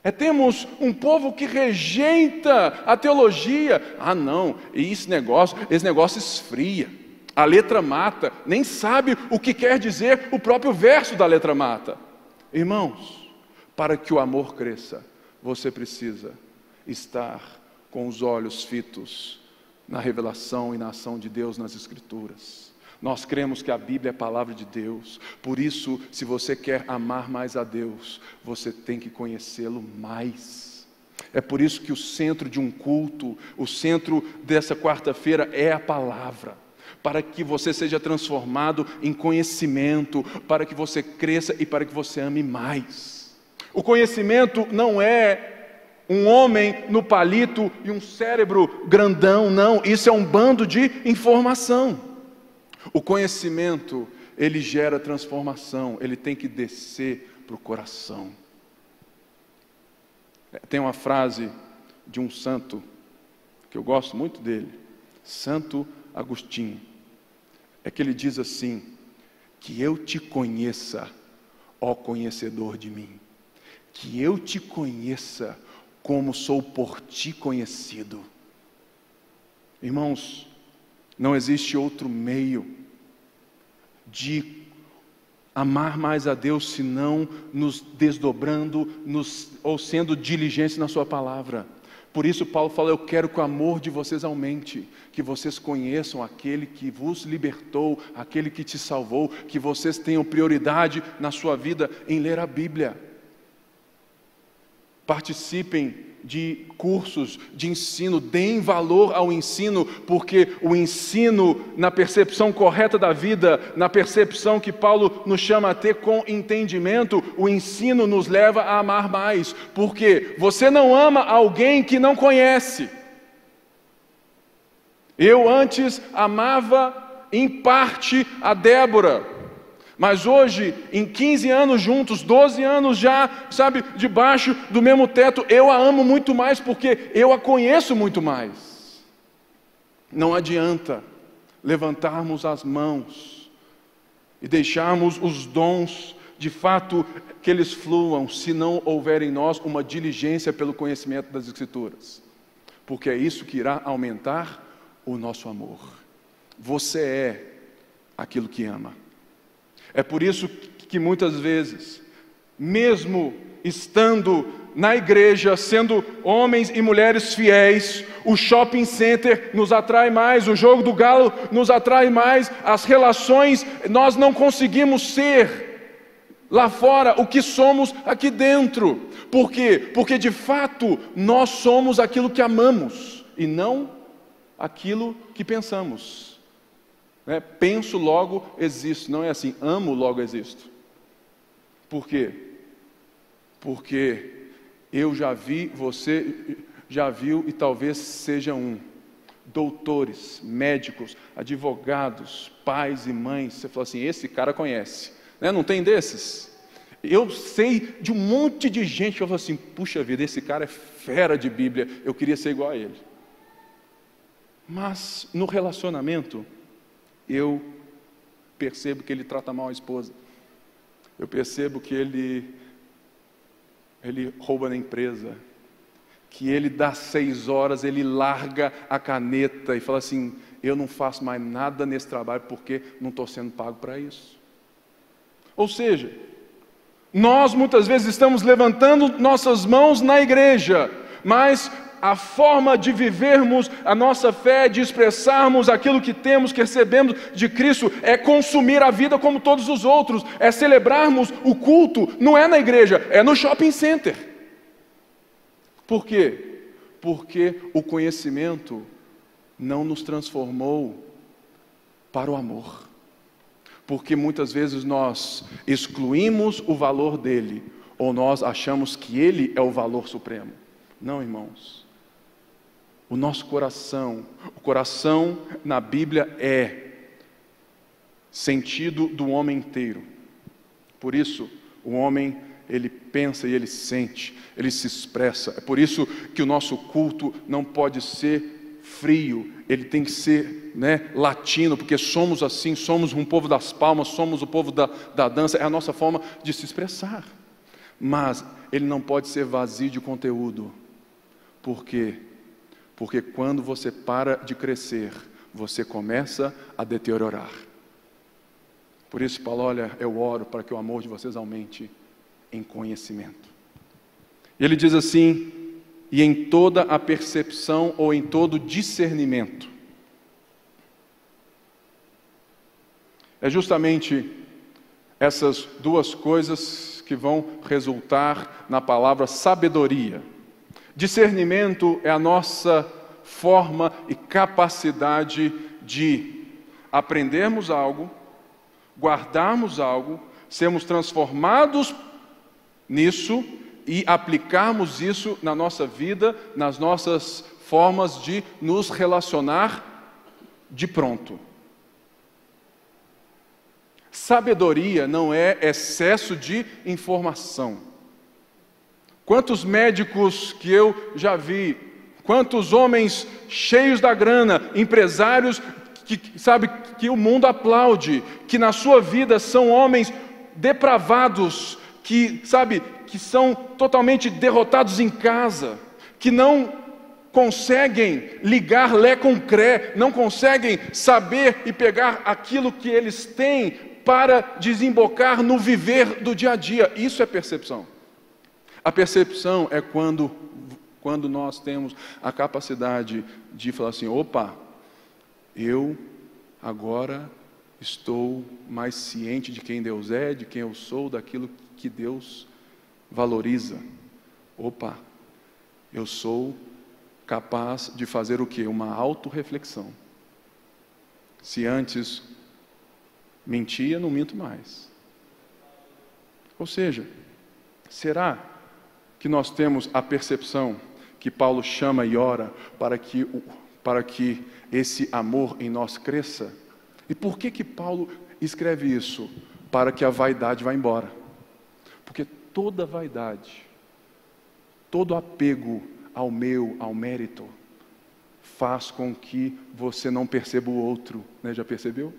é, temos um povo que rejeita a teologia. Ah, não, esse negócio, esse negócio esfria. A letra mata, nem sabe o que quer dizer o próprio verso da letra mata. Irmãos, para que o amor cresça, você precisa estar com os olhos fitos na revelação e na ação de Deus nas Escrituras. Nós cremos que a Bíblia é a palavra de Deus, por isso, se você quer amar mais a Deus, você tem que conhecê-lo mais. É por isso que o centro de um culto, o centro dessa quarta-feira é a palavra para que você seja transformado em conhecimento, para que você cresça e para que você ame mais. O conhecimento não é um homem no palito e um cérebro grandão, não, isso é um bando de informação. O conhecimento, ele gera transformação, ele tem que descer para o coração. É, tem uma frase de um santo, que eu gosto muito dele, Santo Agostinho, é que ele diz assim: Que eu te conheça, ó conhecedor de mim, que eu te conheça como sou por ti conhecido. Irmãos, não existe outro meio de amar mais a Deus senão nos desdobrando nos, ou sendo diligentes na Sua palavra. Por isso, Paulo fala: Eu quero que o amor de vocês aumente, que vocês conheçam aquele que vos libertou, aquele que te salvou, que vocês tenham prioridade na sua vida em ler a Bíblia. Participem de cursos de ensino, deem valor ao ensino, porque o ensino, na percepção correta da vida, na percepção que Paulo nos chama a ter com entendimento, o ensino nos leva a amar mais, porque você não ama alguém que não conhece. Eu antes amava em parte a Débora, mas hoje, em 15 anos juntos, 12 anos já, sabe, debaixo do mesmo teto, eu a amo muito mais porque eu a conheço muito mais. Não adianta levantarmos as mãos e deixarmos os dons, de fato, que eles fluam, se não houver em nós uma diligência pelo conhecimento das Escrituras, porque é isso que irá aumentar o nosso amor. Você é aquilo que ama. É por isso que muitas vezes, mesmo estando na igreja, sendo homens e mulheres fiéis, o shopping center nos atrai mais, o jogo do galo nos atrai mais, as relações, nós não conseguimos ser lá fora o que somos aqui dentro. Por quê? Porque de fato nós somos aquilo que amamos e não aquilo que pensamos. Né? Penso, logo existo. Não é assim, amo, logo existo. Por quê? Porque eu já vi, você já viu e talvez seja um. Doutores, médicos, advogados, pais e mães. Você fala assim: esse cara conhece. Né? Não tem desses? Eu sei de um monte de gente que fala assim: puxa vida, esse cara é fera de Bíblia, eu queria ser igual a ele. Mas no relacionamento, eu percebo que ele trata mal a esposa. Eu percebo que ele, ele rouba na empresa. Que ele dá seis horas, ele larga a caneta e fala assim: Eu não faço mais nada nesse trabalho porque não estou sendo pago para isso. Ou seja, nós muitas vezes estamos levantando nossas mãos na igreja, mas a forma de vivermos a nossa fé, de expressarmos aquilo que temos, que recebemos de Cristo, é consumir a vida como todos os outros, é celebrarmos o culto, não é na igreja, é no shopping center. Por quê? Porque o conhecimento não nos transformou para o amor. Porque muitas vezes nós excluímos o valor dele, ou nós achamos que ele é o valor supremo. Não, irmãos o nosso coração. O coração na Bíblia é sentido do homem inteiro. Por isso, o homem ele pensa e ele sente, ele se expressa. É por isso que o nosso culto não pode ser frio, ele tem que ser né, latino, porque somos assim, somos um povo das palmas, somos o povo da, da dança, é a nossa forma de se expressar. Mas ele não pode ser vazio de conteúdo, porque porque quando você para de crescer, você começa a deteriorar. Por isso, Paulo, olha, eu oro para que o amor de vocês aumente em conhecimento. Ele diz assim: e em toda a percepção ou em todo discernimento. É justamente essas duas coisas que vão resultar na palavra sabedoria. Discernimento é a nossa forma e capacidade de aprendermos algo, guardarmos algo, sermos transformados nisso e aplicarmos isso na nossa vida, nas nossas formas de nos relacionar de pronto. Sabedoria não é excesso de informação. Quantos médicos que eu já vi, quantos homens cheios da grana, empresários que sabe que o mundo aplaude, que na sua vida são homens depravados, que sabe que são totalmente derrotados em casa, que não conseguem ligar lé com cré, não conseguem saber e pegar aquilo que eles têm para desembocar no viver do dia a dia. Isso é percepção. A percepção é quando, quando nós temos a capacidade de falar assim: opa, eu agora estou mais ciente de quem Deus é, de quem eu sou, daquilo que Deus valoriza. Opa, eu sou capaz de fazer o que? Uma autorreflexão. Se antes mentia, não minto mais. Ou seja, será que nós temos a percepção que Paulo chama e ora para que, para que esse amor em nós cresça. E por que que Paulo escreve isso? Para que a vaidade vá embora. Porque toda vaidade, todo apego ao meu, ao mérito, faz com que você não perceba o outro, né? já percebeu?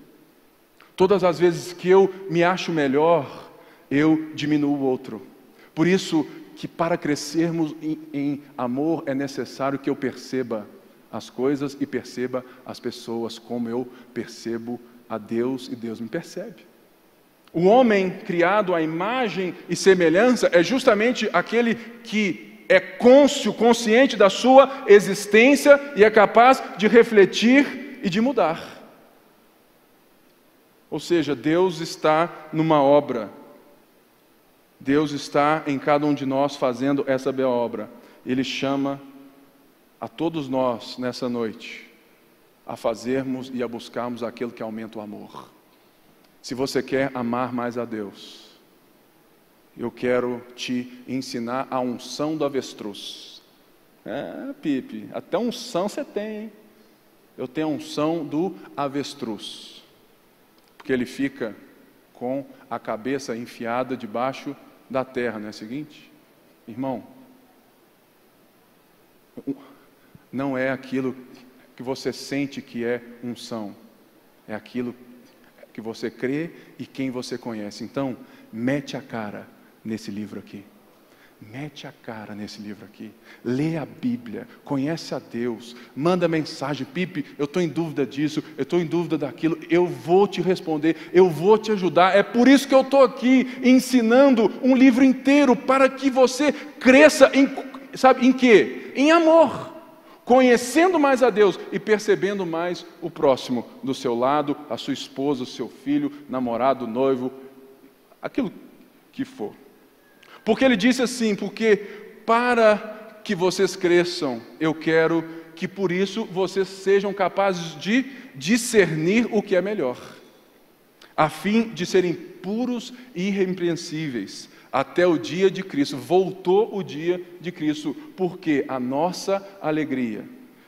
Todas as vezes que eu me acho melhor, eu diminuo o outro. Por isso que para crescermos em, em amor é necessário que eu perceba as coisas e perceba as pessoas como eu percebo a Deus e Deus me percebe. O homem criado à imagem e semelhança é justamente aquele que é cônscio, consciente da sua existência e é capaz de refletir e de mudar. Ou seja, Deus está numa obra Deus está em cada um de nós fazendo essa bela obra. Ele chama a todos nós nessa noite a fazermos e a buscarmos aquilo que aumenta o amor. Se você quer amar mais a Deus, eu quero te ensinar a unção do avestruz. É, Pipe, até unção você tem, hein? Eu tenho a unção do avestruz, porque ele fica com a cabeça enfiada debaixo da terra, não é o seguinte? Irmão, não é aquilo que você sente que é unção, é aquilo que você crê e quem você conhece. Então, mete a cara nesse livro aqui. Mete a cara nesse livro aqui, lê a Bíblia, conhece a Deus, manda mensagem, Pipe, eu estou em dúvida disso, eu estou em dúvida daquilo, eu vou te responder, eu vou te ajudar. É por isso que eu estou aqui ensinando um livro inteiro para que você cresça em, sabe, em quê? Em amor, conhecendo mais a Deus e percebendo mais o próximo do seu lado, a sua esposa, o seu filho, namorado, noivo, aquilo que for. Porque ele disse assim: porque para que vocês cresçam, eu quero que por isso vocês sejam capazes de discernir o que é melhor, a fim de serem puros e irrepreensíveis até o dia de Cristo. Voltou o dia de Cristo, porque a nossa alegria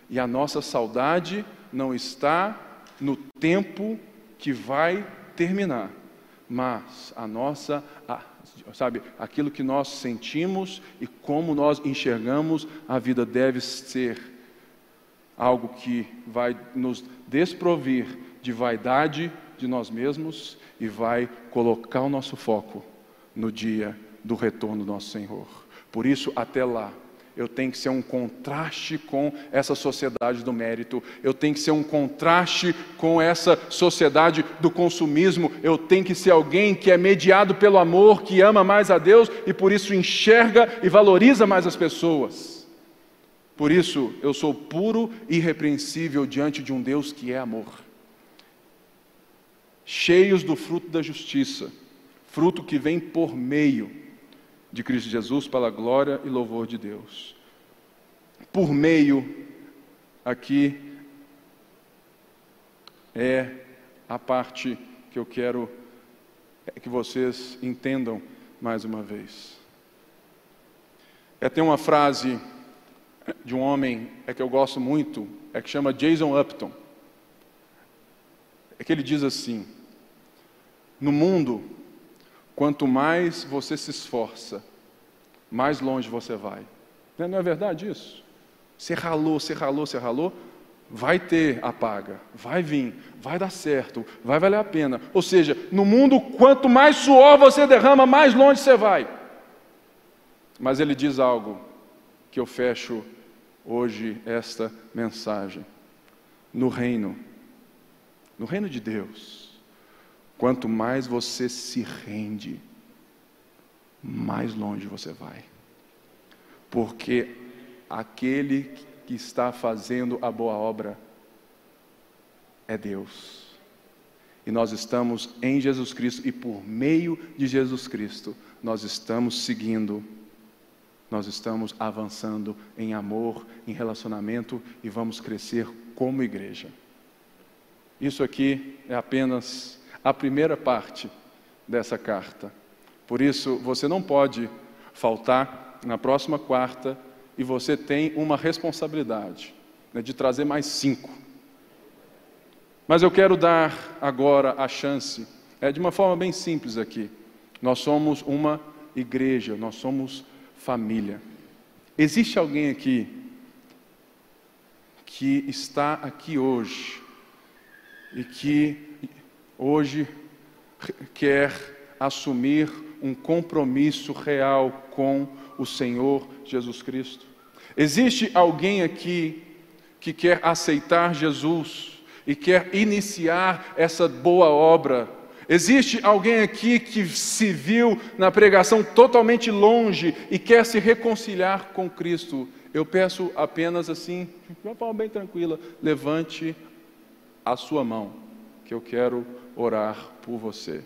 e a nossa saudade não está no tempo que vai terminar, mas a nossa sabe, aquilo que nós sentimos e como nós enxergamos a vida deve ser algo que vai nos desprovir de vaidade de nós mesmos e vai colocar o nosso foco no dia do retorno do nosso Senhor. Por isso, até lá, eu tenho que ser um contraste com essa sociedade do mérito, eu tenho que ser um contraste com essa sociedade do consumismo, eu tenho que ser alguém que é mediado pelo amor, que ama mais a Deus e por isso enxerga e valoriza mais as pessoas. Por isso, eu sou puro e irrepreensível diante de um Deus que é amor. Cheios do fruto da justiça, fruto que vem por meio de Cristo Jesus para a glória e louvor de Deus. Por meio, aqui, é a parte que eu quero que vocês entendam mais uma vez. É, tem uma frase de um homem é que eu gosto muito, é que chama Jason Upton. É que ele diz assim: No mundo Quanto mais você se esforça, mais longe você vai. Né, não é verdade isso? Você ralou, você ralou, você ralou, vai ter a paga, vai vir, vai dar certo, vai valer a pena. Ou seja, no mundo, quanto mais suor você derrama, mais longe você vai. Mas ele diz algo que eu fecho hoje esta mensagem. No reino, no reino de Deus, Quanto mais você se rende, mais longe você vai. Porque aquele que está fazendo a boa obra é Deus. E nós estamos em Jesus Cristo, e por meio de Jesus Cristo, nós estamos seguindo, nós estamos avançando em amor, em relacionamento e vamos crescer como igreja. Isso aqui é apenas a primeira parte dessa carta. Por isso, você não pode faltar na próxima quarta e você tem uma responsabilidade né, de trazer mais cinco. Mas eu quero dar agora a chance, é de uma forma bem simples aqui. Nós somos uma igreja, nós somos família. Existe alguém aqui que está aqui hoje e que hoje quer assumir um compromisso real com o Senhor Jesus Cristo? Existe alguém aqui que quer aceitar Jesus e quer iniciar essa boa obra? Existe alguém aqui que se viu na pregação totalmente longe e quer se reconciliar com Cristo? Eu peço apenas assim, de uma forma bem tranquila, levante a sua mão, que eu quero orar por você.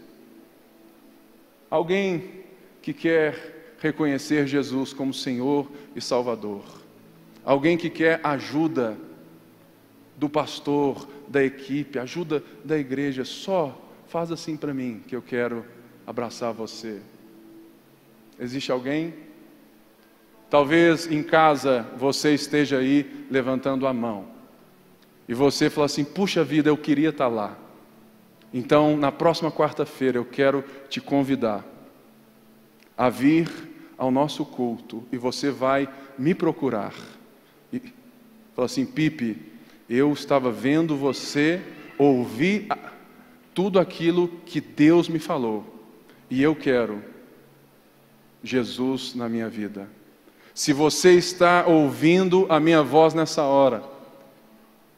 Alguém que quer reconhecer Jesus como Senhor e Salvador. Alguém que quer ajuda do pastor, da equipe, ajuda da igreja, só faz assim para mim que eu quero abraçar você. Existe alguém? Talvez em casa você esteja aí levantando a mão e você fala assim: puxa vida, eu queria estar lá. Então, na próxima quarta-feira, eu quero te convidar a vir ao nosso culto e você vai me procurar. E fala assim: Pipe, eu estava vendo você, ouvi tudo aquilo que Deus me falou e eu quero Jesus na minha vida. Se você está ouvindo a minha voz nessa hora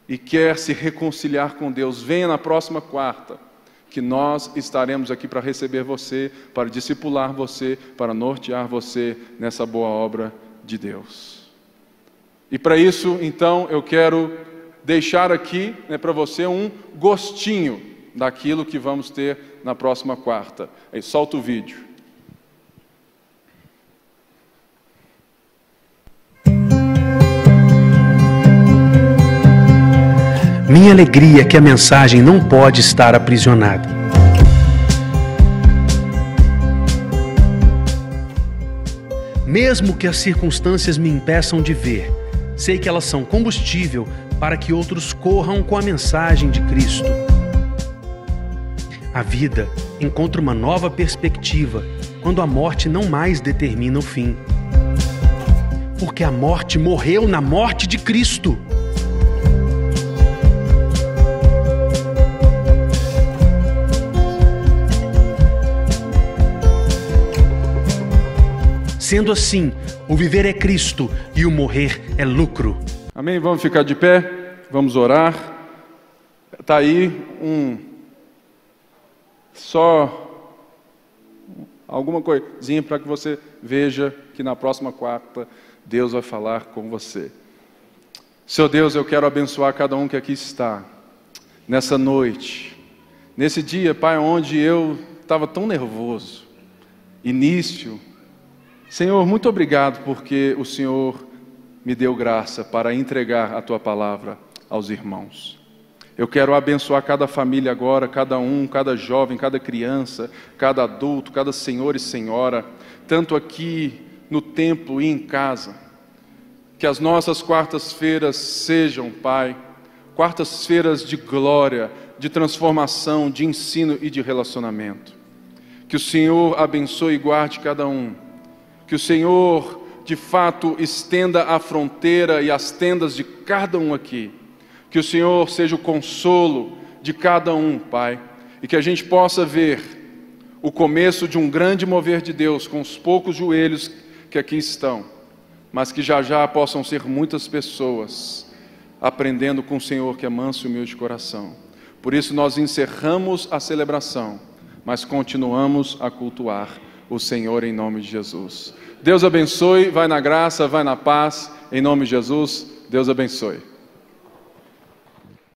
e quer se reconciliar com Deus, venha na próxima quarta, que nós estaremos aqui para receber você, para discipular você, para nortear você nessa boa obra de Deus. E para isso, então, eu quero deixar aqui né, para você um gostinho daquilo que vamos ter na próxima quarta. Aí, solta o vídeo. Minha alegria é que a mensagem não pode estar aprisionada. Mesmo que as circunstâncias me impeçam de ver, sei que elas são combustível para que outros corram com a mensagem de Cristo. A vida encontra uma nova perspectiva quando a morte não mais determina o fim. Porque a morte morreu na morte de Cristo. Sendo assim, o viver é Cristo e o morrer é lucro. Amém? Vamos ficar de pé, vamos orar. Está aí um. Só alguma coisinha para que você veja que na próxima quarta Deus vai falar com você. Seu Deus, eu quero abençoar cada um que aqui está, nessa noite, nesse dia, Pai, onde eu estava tão nervoso, início, Senhor, muito obrigado porque o Senhor me deu graça para entregar a tua palavra aos irmãos. Eu quero abençoar cada família agora, cada um, cada jovem, cada criança, cada adulto, cada senhor e senhora, tanto aqui no templo e em casa. Que as nossas quartas-feiras sejam, Pai, quartas-feiras de glória, de transformação, de ensino e de relacionamento. Que o Senhor abençoe e guarde cada um que o Senhor, de fato, estenda a fronteira e as tendas de cada um aqui. Que o Senhor seja o consolo de cada um, Pai. E que a gente possa ver o começo de um grande mover de Deus com os poucos joelhos que aqui estão, mas que já já possam ser muitas pessoas aprendendo com o Senhor que é manso e humilde de coração. Por isso nós encerramos a celebração, mas continuamos a cultuar o Senhor em nome de Jesus. Deus abençoe, vai na graça, vai na paz, em nome de Jesus. Deus abençoe.